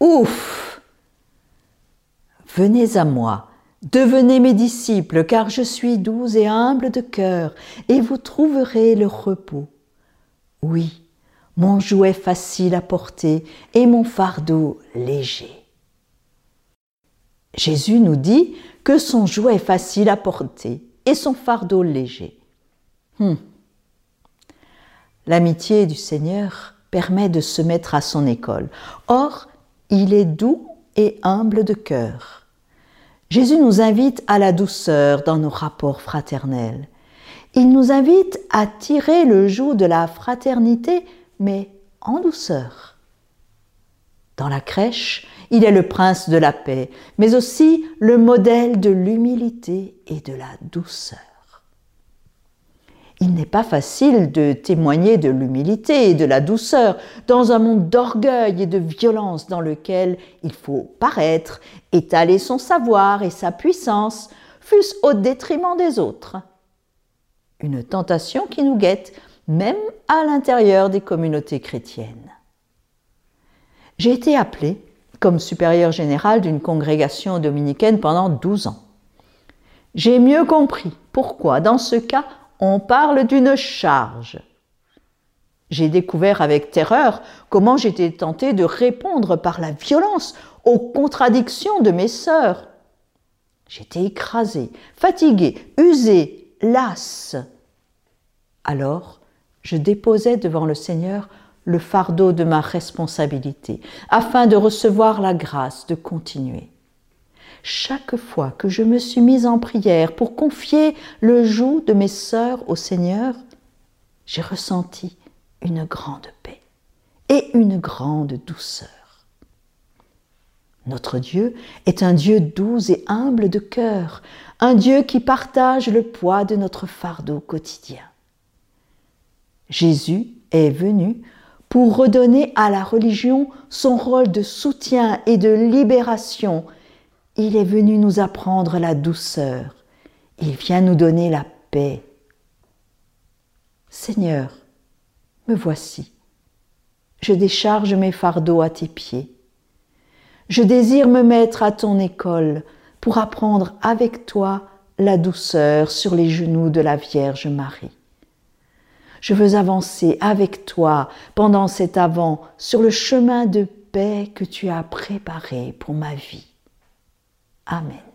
Ouf Venez à moi, devenez mes disciples, car je suis doux et humble de cœur, et vous trouverez le repos. Oui, mon jouet facile à porter et mon fardeau léger. Jésus nous dit que son jouet facile à porter et son fardeau léger. Hmm. L'amitié du Seigneur permet de se mettre à son école. Or, il est doux et humble de cœur. Jésus nous invite à la douceur dans nos rapports fraternels. Il nous invite à tirer le joug de la fraternité, mais en douceur. Dans la crèche, il est le prince de la paix, mais aussi le modèle de l'humilité et de la douceur. N'est pas facile de témoigner de l'humilité et de la douceur dans un monde d'orgueil et de violence dans lequel il faut paraître, étaler son savoir et sa puissance, fût-ce au détriment des autres. Une tentation qui nous guette même à l'intérieur des communautés chrétiennes. J'ai été appelé comme supérieur général d'une congrégation dominicaine pendant 12 ans. J'ai mieux compris pourquoi, dans ce cas, on parle d'une charge. J'ai découvert avec terreur comment j'étais tenté de répondre par la violence aux contradictions de mes sœurs. J'étais écrasé, fatigué, usé, lasse. Alors, je déposais devant le Seigneur le fardeau de ma responsabilité, afin de recevoir la grâce de continuer chaque fois que je me suis mise en prière pour confier le joug de mes sœurs au Seigneur, j'ai ressenti une grande paix et une grande douceur. Notre Dieu est un Dieu doux et humble de cœur, un Dieu qui partage le poids de notre fardeau quotidien. Jésus est venu pour redonner à la religion son rôle de soutien et de libération il est venu nous apprendre la douceur. Il vient nous donner la paix. Seigneur, me voici. Je décharge mes fardeaux à tes pieds. Je désire me mettre à ton école pour apprendre avec toi la douceur sur les genoux de la Vierge Marie. Je veux avancer avec toi pendant cet avant sur le chemin de paix que tu as préparé pour ma vie. Amen.